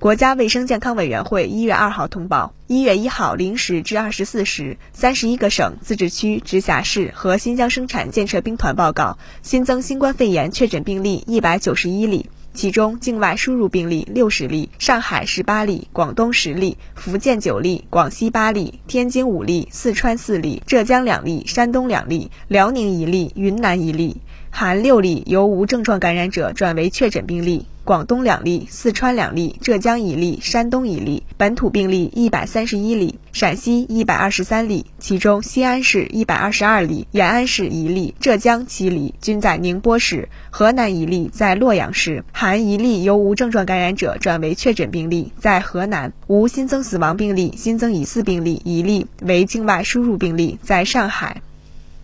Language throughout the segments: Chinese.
国家卫生健康委员会一月二号通报，一月一号零时至二十四时，三十一个省、自治区、直辖市和新疆生产建设兵团报告新增新冠肺炎确诊病例一百九十一例，其中境外输入病例六十例，上海十八例，广东十例，福建九例，广西八例，天津五例，四川四例，浙江两例，山东两例，辽宁一例，云南一例，含六例由无症状感染者转为确诊病例。广东两例，四川两例，浙江一例，山东一例，本土病例一百三十一例，陕西一百二十三例，其中西安市一百二十二例，延安市一例，浙江七例均在宁波市，河南一例在洛阳市，含一例由无症状感染者转为确诊病例，在河南无新增死亡病例，新增疑似病例一例为境外输入病例，在上海。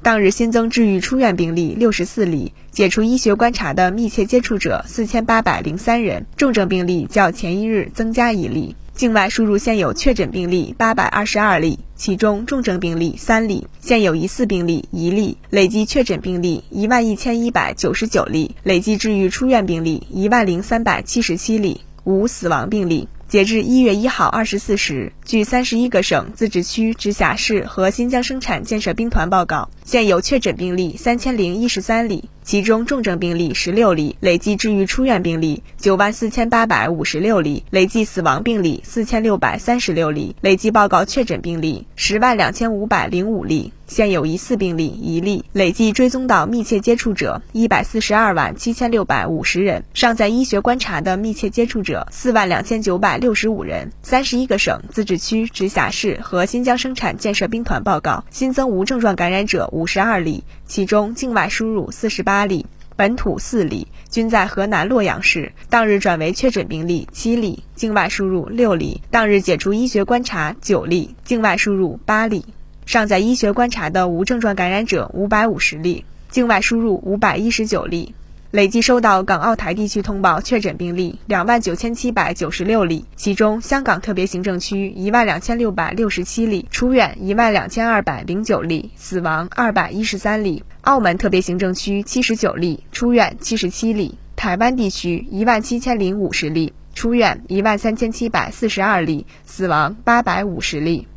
当日新增治愈出院病例六十四例，解除医学观察的密切接触者四千八百零三人，重症病例较前一日增加一例。境外输入现有确诊病例八百二十二例，其中重症病例三例，现有疑似病例一例，累计确诊病例一万一千一百九十九例，累计治愈出院病例一万零三百七十七例，无死亡病例。截至一月一号二十四时，据三十一个省、自治区、直辖市和新疆生产建设兵团报告，现有确诊病例三千零一十三例，其中重症病例十六例，累计治愈出院病例九万四千八百五十六例，累计死亡病例四千六百三十六例，累计报告确诊病例十万两千五百零五例。现有疑似病例一例，累计追踪到密切接触者一百四十二万七千六百五十人，尚在医学观察的密切接触者四万两千九百六十五人。三十一个省、自治区、直辖市和新疆生产建设兵团报告新增无症状感染者五十二例，其中境外输入四十八例，本土四例，均在河南洛阳市。当日转为确诊病例七例，境外输入六例。当日解除医学观察九例，境外输入八例。尚在医学观察的无症状感染者五百五十例，境外输入五百一十九例，累计收到港澳台地区通报确诊病例两万九千七百九十六例，其中香港特别行政区一万两千六百六十七例，出院一万两千二百零九例，死亡二百一十三例；澳门特别行政区七十九例，出院七十七例；台湾地区一万七千零五十例，出院一万三千七百四十二例，死亡八百五十例。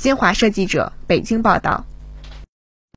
新华社记者北京报道。